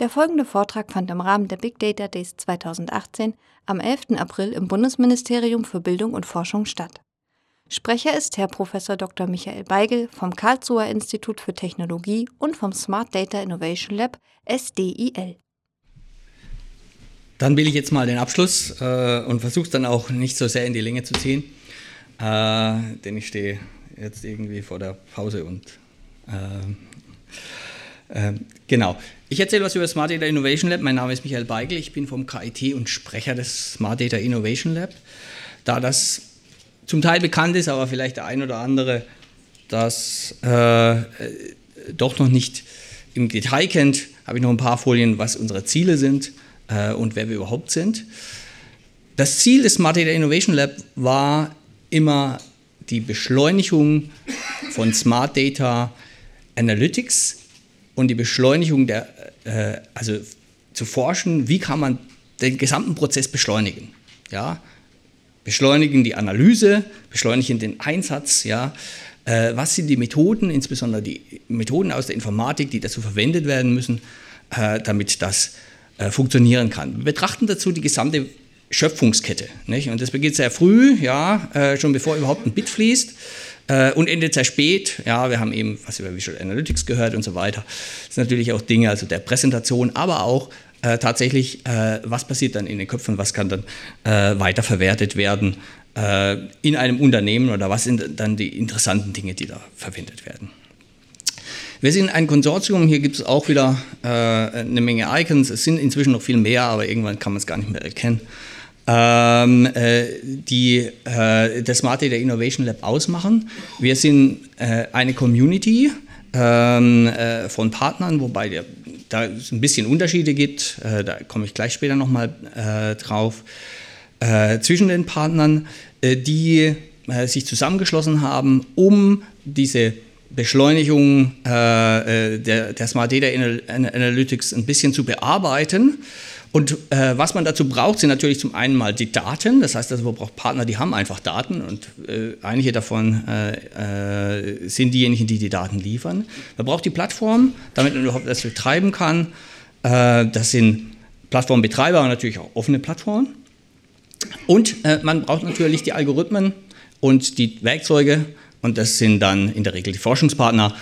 Der folgende Vortrag fand im Rahmen der Big Data Days 2018 am 11. April im Bundesministerium für Bildung und Forschung statt. Sprecher ist Herr Prof. Dr. Michael Beigel vom Karlsruher Institut für Technologie und vom Smart Data Innovation Lab SDIL. Dann will ich jetzt mal den Abschluss äh, und versuche es dann auch nicht so sehr in die Länge zu ziehen, äh, denn ich stehe jetzt irgendwie vor der Pause und äh, äh genau. Ich erzähle was über Smart Data Innovation Lab. Mein Name ist Michael Beigel. Ich bin vom KIT und Sprecher des Smart Data Innovation Lab. Da das zum Teil bekannt ist, aber vielleicht der ein oder andere das äh, doch noch nicht im Detail kennt, habe ich noch ein paar Folien, was unsere Ziele sind äh, und wer wir überhaupt sind. Das Ziel des Smart Data Innovation Lab war immer die Beschleunigung von Smart Data Analytics und die Beschleunigung der, äh, also zu forschen, wie kann man den gesamten Prozess beschleunigen. Ja? Beschleunigen die Analyse, beschleunigen den Einsatz, ja? Äh, was sind die Methoden, insbesondere die Methoden aus der Informatik, die dazu verwendet werden müssen, äh, damit das äh, funktionieren kann. Wir betrachten dazu die gesamte Schöpfungskette. Nicht? Und das beginnt sehr früh, ja, äh, schon bevor überhaupt ein Bit fließt. Äh, und endet sehr spät. Ja, wir haben eben was über Visual Analytics gehört und so weiter. Das sind natürlich auch Dinge, also der Präsentation, aber auch äh, tatsächlich, äh, was passiert dann in den Köpfen, was kann dann äh, weiterverwertet werden äh, in einem Unternehmen oder was sind dann die interessanten Dinge, die da verwendet werden. Wir sind ein Konsortium, hier gibt es auch wieder äh, eine Menge Icons, es sind inzwischen noch viel mehr, aber irgendwann kann man es gar nicht mehr erkennen ähm, äh, die äh, das Smart Data Innovation Lab ausmachen. Wir sind äh, eine Community ähm, äh, von Partnern, wobei der, da es ein bisschen Unterschiede gibt, äh, da komme ich gleich später nochmal äh, drauf, zwischen den Partnern, die sich zusammengeschlossen haben, um diese Beschleunigung der, der Smart Data Analytics ein bisschen zu bearbeiten und äh, was man dazu braucht, sind natürlich zum einen mal die Daten. Das heißt, also man braucht Partner, die haben einfach Daten und äh, einige davon äh, äh, sind diejenigen, die die Daten liefern. Man braucht die Plattform, damit man überhaupt das betreiben kann. Äh, das sind Plattformbetreiber und natürlich auch offene Plattformen. Und äh, man braucht natürlich die Algorithmen und die Werkzeuge und das sind dann in der Regel die Forschungspartner,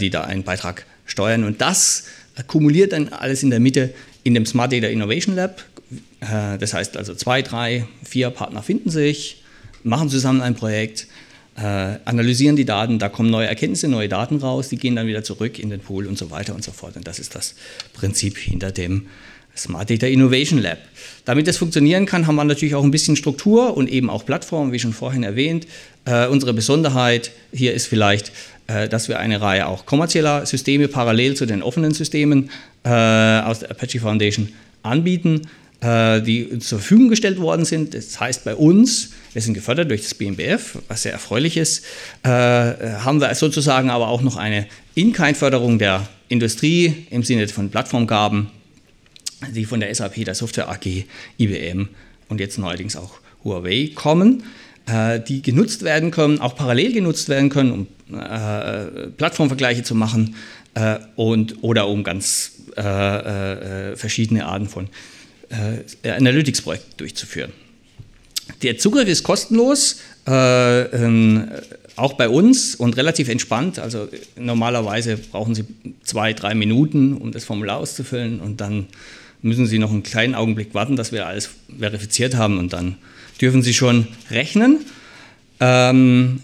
die da einen Beitrag steuern. Und das akkumuliert dann alles in der Mitte in dem Smart Data Innovation Lab. Äh, das heißt also zwei, drei, vier Partner finden sich, machen zusammen ein Projekt, äh, analysieren die Daten, da kommen neue Erkenntnisse, neue Daten raus, die gehen dann wieder zurück in den Pool und so weiter und so fort. Und das ist das Prinzip hinter dem Smart Data Innovation Lab. Damit das funktionieren kann, haben wir natürlich auch ein bisschen Struktur und eben auch Plattformen, wie schon vorhin erwähnt. Äh, unsere Besonderheit hier ist vielleicht, dass wir eine Reihe auch kommerzieller Systeme parallel zu den offenen Systemen äh, aus der Apache Foundation anbieten, äh, die zur Verfügung gestellt worden sind. Das heißt bei uns, wir sind gefördert durch das BMBF, was sehr erfreulich ist, haben wir sozusagen aber auch noch eine In-Kind-Förderung der Industrie im Sinne von Plattformgaben, die von der SAP, der Software AG, IBM und jetzt neuerdings auch Huawei kommen die genutzt werden können, auch parallel genutzt werden können, um äh, Plattformvergleiche zu machen äh, und, oder um ganz äh, verschiedene Arten von Analytics-Projekten durchzuführen. Der Zugriff ist kostenlos, ähm, auch bei uns und relativ entspannt. Also normalerweise brauchen Sie zwei, drei Minuten, um das Formular auszufüllen und dann müssen Sie noch einen kleinen Augenblick warten, dass wir alles verifiziert haben und dann dürfen Sie schon rechnen. Ähm,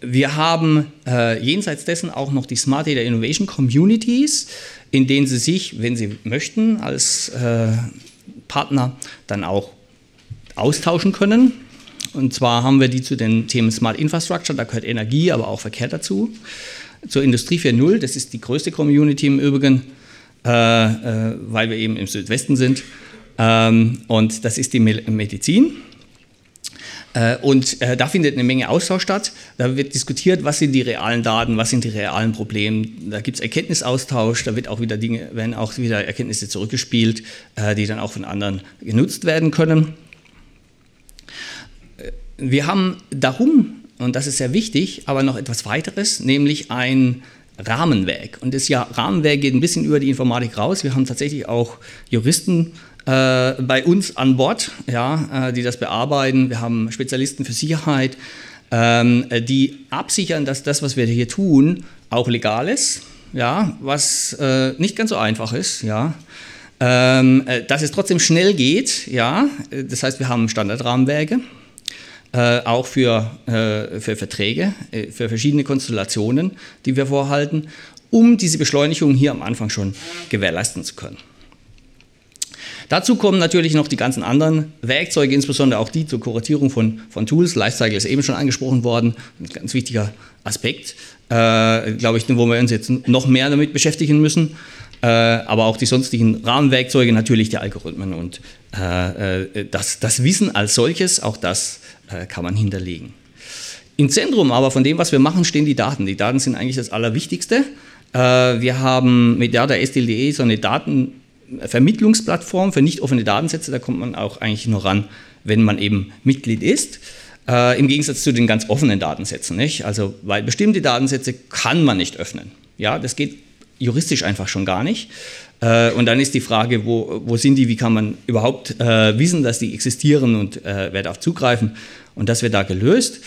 wir haben äh, jenseits dessen auch noch die Smart Data Innovation Communities, in denen Sie sich, wenn Sie möchten, als äh, Partner dann auch austauschen können. Und zwar haben wir die zu den Themen Smart Infrastructure, da gehört Energie, aber auch Verkehr dazu. Zur Industrie 4.0, das ist die größte Community im Übrigen, weil wir eben im Südwesten sind. Ähm, und das ist die Medizin. Äh, und äh, da findet eine Menge Austausch statt. Da wird diskutiert, was sind die realen Daten, was sind die realen Probleme. Da gibt es Erkenntnisaustausch, da wird auch wieder Dinge, werden auch wieder Erkenntnisse zurückgespielt, äh, die dann auch von anderen genutzt werden können. Wir haben darum, und das ist sehr wichtig, aber noch etwas weiteres, nämlich ein Rahmenwerk. Und das ja, Rahmenwerk geht ein bisschen über die Informatik raus. Wir haben tatsächlich auch Juristen äh, bei uns an Bord, ja, äh, die das bearbeiten. Wir haben Spezialisten für Sicherheit, ähm, die absichern, dass das, was wir hier tun, auch legal ist, ja, was äh, nicht ganz so einfach ist, ja. Ähm, äh, dass es trotzdem schnell geht, ja. Das heißt, wir haben Standardrahmenwerke, äh, auch für, äh, für Verträge, äh, für verschiedene Konstellationen, die wir vorhalten, um diese Beschleunigung hier am Anfang schon gewährleisten zu können. Dazu kommen natürlich noch die ganzen anderen Werkzeuge, insbesondere auch die zur Kuratierung von, von Tools. Lifecycle ist eben schon angesprochen worden, ein ganz wichtiger Aspekt, äh, glaube ich, wo wir uns jetzt noch mehr damit beschäftigen müssen. Äh, aber auch die sonstigen Rahmenwerkzeuge, natürlich die Algorithmen und äh, äh das, das Wissen als solches, auch das kann man hinterlegen. Im Zentrum aber von dem, was wir machen, stehen die Daten. Die Daten sind eigentlich das Allerwichtigste. Äh, wir haben mit Data STL.de so eine Datenvermittlungsplattform für nicht offene Datensätze. Da kommt man auch eigentlich nur ran, wenn man eben Mitglied ist. Äh, Im Gegensatz zu den ganz offenen Datensätzen. Nicht? Also, weil bestimmte Datensätze kann man nicht öffnen. Ja, das geht juristisch einfach schon gar nicht. Äh, und dann ist die Frage, wo, wo sind die, wie kann man überhaupt äh, wissen, dass die existieren und äh, wer darf zugreifen. Und das wird da gelöst.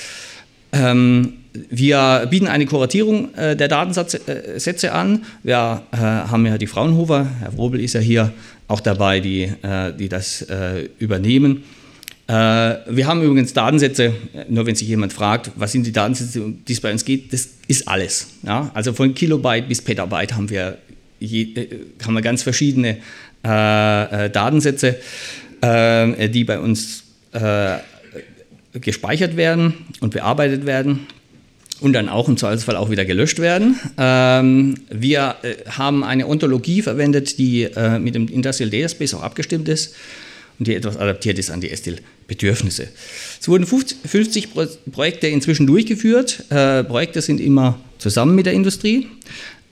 Ähm, wir bieten eine Kuratierung äh, der Datensätze äh, an. Wir haben ja die Fraunhofer, Herr Wrobel ist ja hier auch dabei, die, die das übernehmen. wir haben übrigens Datensätze, nur wenn sich jemand fragt, was sind die Datensätze, um die es bei uns geht, das ist alles. Ja? Also von Kilobyte bis Petabyte haben wir je, äh, haben wir ganz verschiedene äh, äh Datensätze, äh, die bei uns äh, gespeichert werden und bearbeitet werden und dann auch im Zweifelsfall auch wieder gelöscht werden. Ähm, wir äh, haben eine Ontologie verwendet, die mit dem Industrial Data Space auch abgestimmt ist und die etwas adaptiert ist an die STIL-Bedürfnisse. Es wurden 50 Projekte inzwischen durchgeführt. Projekte sind immer zusammen mit der Industrie.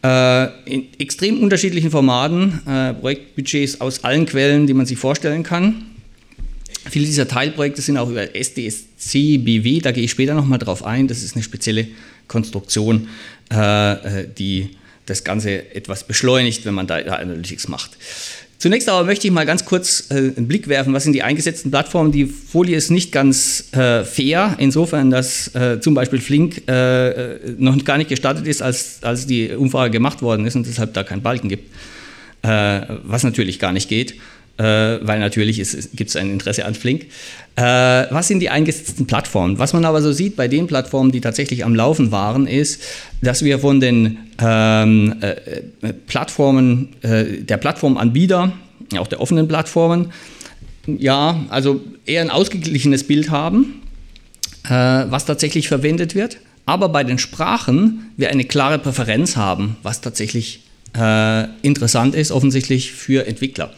Äh, in extrem unterschiedlichen Formaten, äh, Projektbudgets aus allen Quellen, die man sich vorstellen kann. Viele dieser Teilprojekte sind auch über SDSC BW, da gehe ich später nochmal drauf ein. Das ist eine spezielle Konstruktion, äh, die das Ganze etwas beschleunigt, wenn man da Analytics macht. Zunächst aber möchte ich mal ganz kurz äh, einen Blick werfen, was sind die eingesetzten Plattformen. Die Folie ist nicht ganz äh, fair, insofern, dass äh, zum Beispiel Flink äh, noch gar nicht gestartet ist, als, als die Umfrage gemacht worden ist und deshalb da keinen Balken gibt, äh, was natürlich gar nicht geht. Äh, weil natürlich gibt es ein Interesse an Flink. Äh, was sind die eingesetzten Plattformen? Was man aber so sieht bei den Plattformen, die tatsächlich am Laufen waren, ist, dass wir von den ähm, äh, Plattformen, äh, der Plattformanbieter, auch der offenen Plattformen, ja, also eher ein ausgeglichenes Bild haben, äh, was tatsächlich verwendet wird. Aber bei den Sprachen wir eine klare Präferenz haben, was tatsächlich äh, interessant ist, offensichtlich für Entwickler.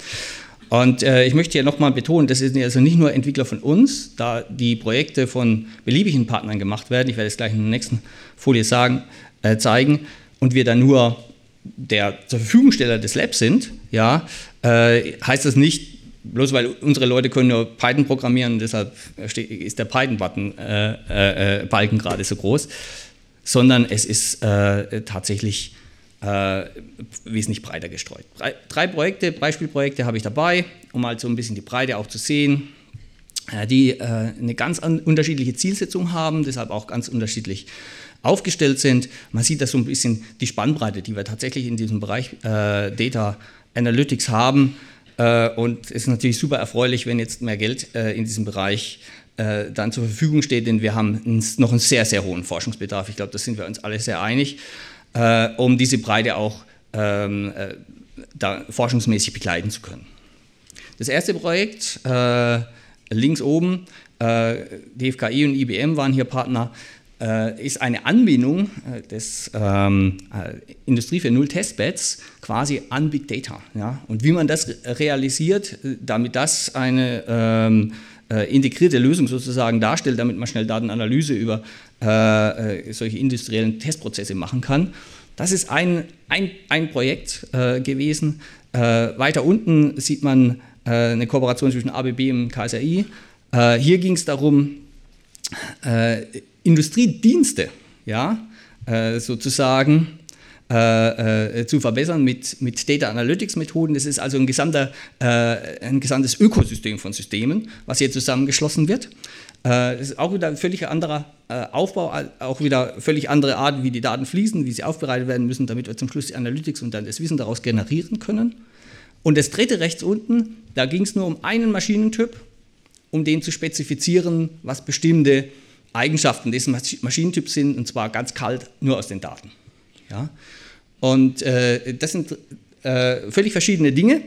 Und äh, ich möchte hier nochmal betonen, das sind also nicht nur Entwickler von uns, da die Projekte von beliebigen Partnern gemacht werden, ich werde es gleich in der nächsten Folie sagen, äh, zeigen, und wir dann nur der zur Verfügungsteller des Labs sind, ja, äh, heißt das nicht, bloß weil unsere Leute können nur Python programmieren, deshalb ist der Python-Button äh, äh, äh, gerade so groß, sondern es ist tatsächlich äh, wesentlich breiter gestreut. Drei, Projekte, Beispielprojekte habe ich dabei, um halt so ein bisschen die Breite auch zu sehen, äh, die äh, eine ganz unterschiedliche Zielsetzung haben, deshalb auch ganz unterschiedlich aufgestellt sind. Man sieht da so ein bisschen die Spannbreite, die wir tatsächlich in diesem Bereich äh, Data Analytics haben. Äh, und es ist natürlich super erfreulich, wenn jetzt mehr Geld äh, in diesem Bereich dann zur Verfügung steht, denn wir haben noch einen sehr, sehr hohen Forschungsbedarf. Ich glaube, da sind wir uns alle sehr einig äh, um diese Breite auch ähm, äh, da forschungsmäßig begleiten zu können. Das erste Projekt, äh, links oben, äh, DFKI und IBM waren hier Partner, äh, ist eine Anbindung äh, des ähm, Industrie für Null Testbeds quasi an Big Data. Ja? Und wie man das realisiert, damit das eine ähm, integrierte Lösung sozusagen darstellt, damit man schnell Datenanalyse über äh, äh, solche industriellen Testprozesse machen kann. Das ist ein, ein, ein Projekt äh, gewesen. Äh, weiter unten sieht man äh, eine Kooperation zwischen ABB und KSRI. Hier ging es darum, Industriedienste ja, sozusagen äh, zu verbessern mit, mit Data Analytics Methoden. Das ist also ein, gesamter, äh, ein gesamtes Ökosystem von Systemen, was hier zusammengeschlossen wird. Äh, das ist auch wieder ein völlig anderer äh, Aufbau, auch wieder völlig andere Art, wie die Daten fließen, wie sie aufbereitet werden müssen, damit wir zum Schluss die Analytics und dann das Wissen daraus generieren können. Und das dritte rechts unten, da ging es nur um einen Maschinentyp, um den zu spezifizieren, was bestimmte Eigenschaften dieses Maschinentyps sind, und zwar ganz kalt nur aus den Daten. Ja? Und äh, das sind äh, völlig verschiedene Dinge,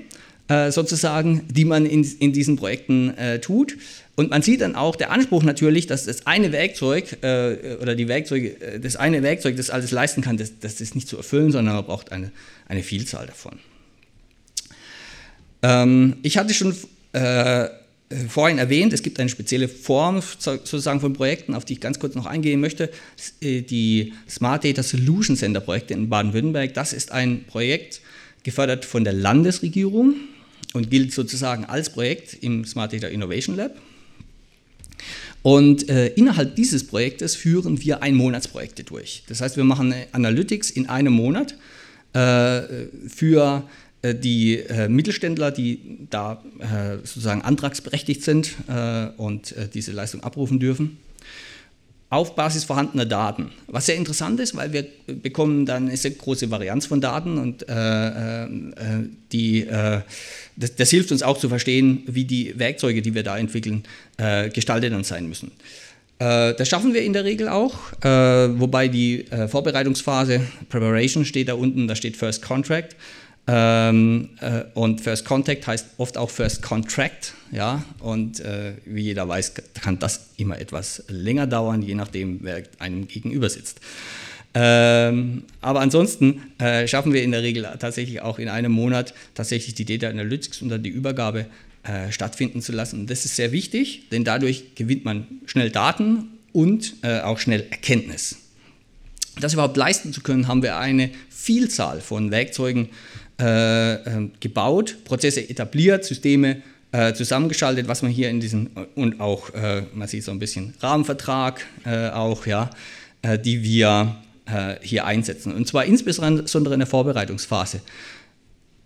äh, sozusagen, die man in, in diesen Projekten äh, tut. Und man sieht dann auch der Anspruch natürlich, dass das eine Werkzeug äh, oder die Werkzeuge, äh, das eine Werkzeug, das alles leisten kann, das, das ist nicht zu erfüllen, sondern man braucht eine, eine Vielzahl davon. Ähm, ich hatte schon äh, vorhin erwähnt, es gibt eine spezielle Form sozusagen von Projekten, auf die ich ganz kurz noch eingehen möchte. Äh, die Smart Data Solution Center Projekte in Baden-Württemberg, das ist ein Projekt gefördert von der Landesregierung und gilt sozusagen als Projekt im Smart Data Innovation Lab. Und äh, innerhalb dieses Projektes führen wir Einmonatsprojekte durch. Das heißt, wir machen Analytics in einem Monat äh, für äh, die äh, Mittelständler, die da äh, sozusagen antragsberechtigt sind äh, und diese Leistung abrufen dürfen, auf Basis vorhandener Daten. Was sehr interessant ist, weil wir bekommen dann eine sehr große Varianz von Daten und äh, die, das, das, hilft uns auch zu verstehen, wie die Werkzeuge, die wir da entwickeln, gestaltet dann sein müssen. Das schaffen wir in der Regel auch, wobei die Vorbereitungsphase, Preparation steht da unten, da steht First Contract. Ähm, äh, und First Contact heißt oft auch First Contract, ja, und äh, wie jeder weiß, kann das immer etwas länger dauern, je nachdem, wer einem gegenüber sitzt. Ähm, aber ansonsten äh, schaffen wir in der Regel tatsächlich auch in einem Monat tatsächlich die Data Analytics und dann die Übergabe äh, stattfinden zu lassen. Und das ist sehr wichtig, denn dadurch gewinnt man schnell Daten und äh, auch schnell Erkenntnis. Das überhaupt leisten zu können, haben wir eine Vielzahl von Werkzeugen äh, ähm, gebaut, Prozesse etabliert, Systeme äh, zusammengeschaltet, was man hier in diesem und auch, äh, man sieht so ein bisschen Rahmenvertrag äh, auch, ja, äh, die wir äh, hier einsetzen. Und zwar insbesondere in der Vorbereitungsphase.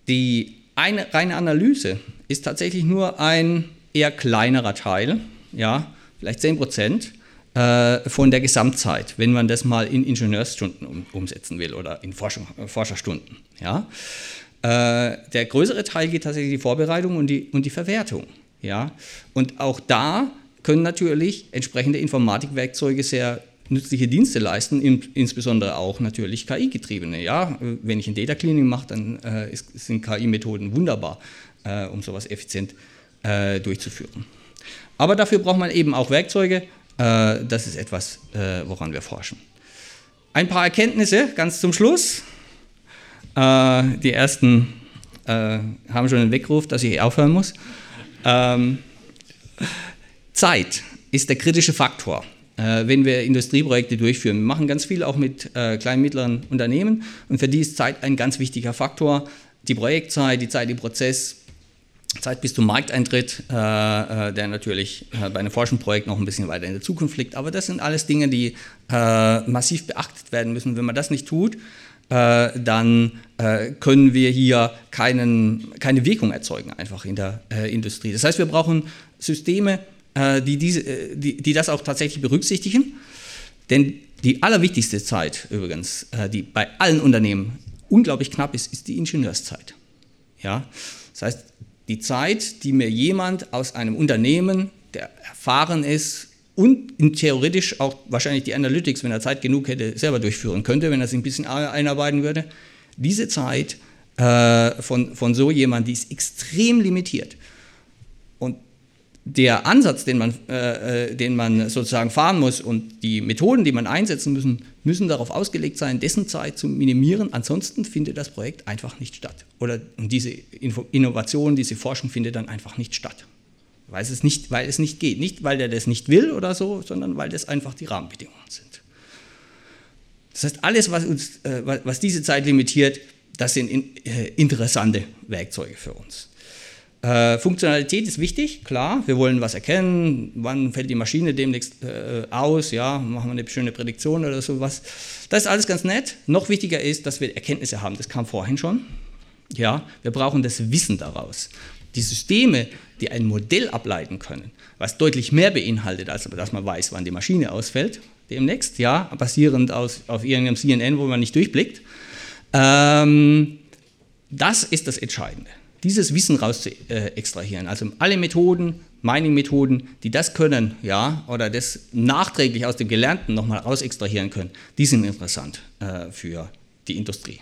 Die eine reine Analyse ist tatsächlich nur ein eher kleinerer Teil, ja, vielleicht 10 Prozent von der Gesamtzeit, wenn man das mal in Ingenieursstunden um, umsetzen will oder in Forschung, Forscherstunden. Ja. Äh, der größere Teil geht tatsächlich die Vorbereitung und die, und die Verwertung. Ja? Und auch da können natürlich entsprechende Informatikwerkzeuge sehr nützliche Dienste leisten, insbesondere auch natürlich KI-getriebene. Ja? Wenn ich ein Data Cleaning mache, dann äh, ist, sind KI-Methoden wunderbar, äh, um sowas effizient äh, durchzuführen. Aber dafür braucht man eben auch Werkzeuge. Äh, das ist etwas, äh, woran wir forschen. Ein paar Erkenntnisse ganz zum Schluss. Äh, die ersten haben schon einen Weckruf, dass ich aufhören muss. Ähm, Zeit ist der kritische Faktor, wenn wir Industrieprojekte durchführen. Wir machen ganz viel auch mit äh, kleinen, mittleren Unternehmen und für die ist Zeit ein ganz wichtiger Faktor. Die Projektzeit, die Zeit im Prozess, Zeit bis zum Markteintritt, äh, äh, der natürlich äh, bei einem Forschungsprojekt noch ein bisschen weiter in der Zukunft liegt. Aber das sind alles Dinge, die äh, massiv beachtet werden müssen. Wenn man das nicht tut, äh, dann äh, können wir hier keinen, keine Wirkung erzeugen, einfach in der Industrie. Das heißt, wir brauchen Systeme, die, diese, die, die das auch tatsächlich berücksichtigen. Denn die allerwichtigste Zeit übrigens, die bei allen Unternehmen unglaublich knapp ist, ist die Ingenieurszeit. Ja? Das heißt, die Zeit, die mir jemand aus einem Unternehmen, der erfahren ist, und theoretisch auch wahrscheinlich die Analytics, wenn er Zeit genug hätte, selber durchführen könnte, wenn er sich ein bisschen einarbeiten würde. Diese Zeit äh, von, von so jemand, die ist extrem limitiert. Und der Ansatz, den man, äh, äh, den man sozusagen fahren muss und die Methoden, die man einsetzen müssen, müssen darauf ausgelegt sein, dessen Zeit zu minimieren. Ansonsten findet das Projekt einfach nicht statt. Oder und diese Innovation, diese Forschung findet dann einfach nicht statt. Weil es, nicht, weil es nicht geht. Nicht, weil er das nicht will oder so, sondern weil das einfach die Rahmenbedingungen sind. Das heißt, alles, was, uns, äh, was diese Zeit limitiert, das sind in, äh, interessante Werkzeuge für uns. Äh, Funktionalität ist wichtig, klar. Wir wollen was erkennen. Wann fällt die Maschine demnächst äh, aus? Ja, machen wir eine schöne Prädiktion oder sowas. Das ist alles ganz nett. Noch wichtiger ist, dass wir Erkenntnisse haben. Das kam vorhin schon. Ja, wir brauchen das Wissen daraus. Die Systeme, die ein Modell ableiten können, was deutlich mehr beinhaltet, als dass man weiß, wann die Maschine ausfällt, demnächst, ja, basierend aus, auf irgendeinem CNN, wo man nicht durchblickt. Ähm, das ist das Entscheidende dieses Wissen raus zu äh, extrahieren. Also alle Methoden, Mining-Methoden, die das können, ja, oder das nachträglich aus dem Gelernten nochmal raus extrahieren können, die sind interessant äh, für die Industrie.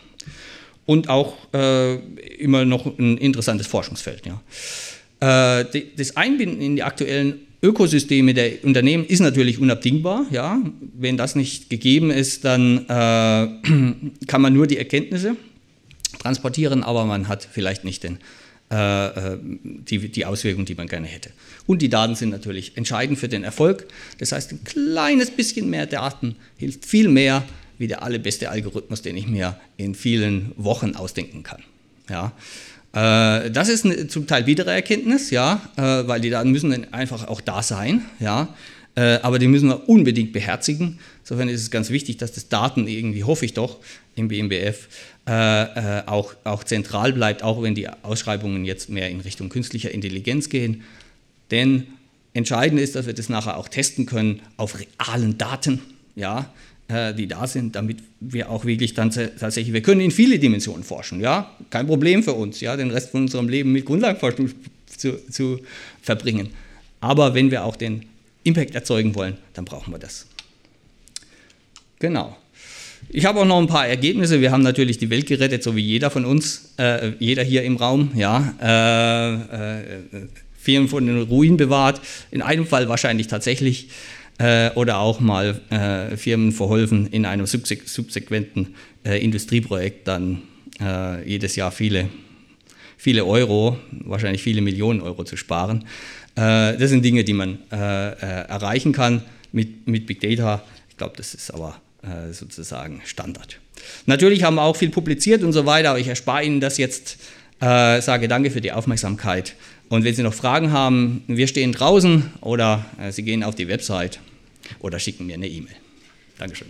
Und auch äh, immer noch ein interessantes Forschungsfeld. Ja. Äh, die, das Einbinden in die aktuellen Ökosysteme der Unternehmen ist natürlich unabdingbar. Ja. Wenn das nicht gegeben ist, dann äh, kann man nur die Erkenntnisse transportieren, aber man hat vielleicht nicht den, äh, äh, die, die Auswirkungen, die man gerne hätte. Und die Daten sind natürlich entscheidend für den Erfolg. Das heißt, ein kleines bisschen mehr Daten hilft viel mehr wie der allerbeste Algorithmus, den ich mir in vielen Wochen ausdenken kann. Ja. Äh, das ist eine, zum Teil widere Erkenntnis, ja, äh, weil die Daten müssen einfach auch da sein, ja, aber die müssen wir unbedingt beherzigen. Insofern ist es ganz wichtig, dass das Daten irgendwie, hoffe ich doch, im BMBF äh, äh, auch, auch zentral bleibt, auch wenn die Ausschreibungen jetzt mehr in Richtung künstlicher Intelligenz gehen. Denn entscheidend ist, dass wir das nachher auch testen können auf realen Daten, ja, äh, die da sind, damit wir auch wirklich dann tatsächlich, wir können in viele Dimensionen forschen, ja, kein Problem für uns, ja, den Rest von unserem Leben mit Grundlagenforschung zu, zu verbringen. Aber wenn wir auch den Impact erzeugen wollen, dann brauchen wir das. Genau. Ich habe auch noch ein paar Ergebnisse. Wir haben natürlich die Welt gerettet, so wie jeder von uns, äh, jeder hier im Raum. Ja, äh, äh, Firmen von den Ruinen bewahrt. In einem Fall wahrscheinlich tatsächlich. Äh, oder auch mal äh, Firmen verholfen, in einem subsequenten äh, Industrieprojekt dann jedes Jahr viele, viele Euro, wahrscheinlich viele Millionen Euro zu sparen. Das sind Dinge, die man erreichen kann mit, mit Big Data. Ich glaube, das ist aber äh, sozusagen Standard. Natürlich haben wir auch viel publiziert und so weiter, aber ich erspare Ihnen das jetzt. Äh, sage danke für die Aufmerksamkeit. Und wenn Sie noch Fragen haben, wir stehen draußen oder äh, Sie gehen auf die Website oder schicken mir eine E-Mail. Dankeschön.